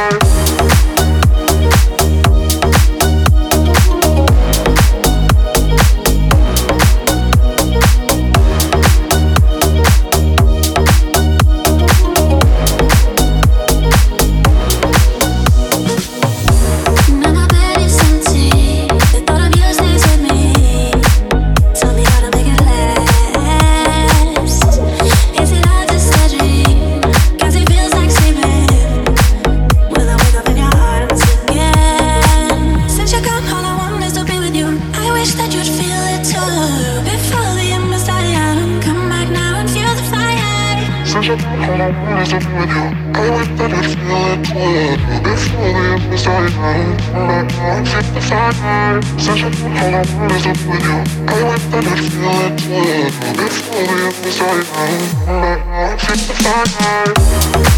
Bye. Such a hold on, what is up with you? I like that it's feeling good. It's slowly beside me. I'm sick beside me. Such a hold on, what is up with you? I like that it's feeling good. It's slowly beside me. I'm sick beside me.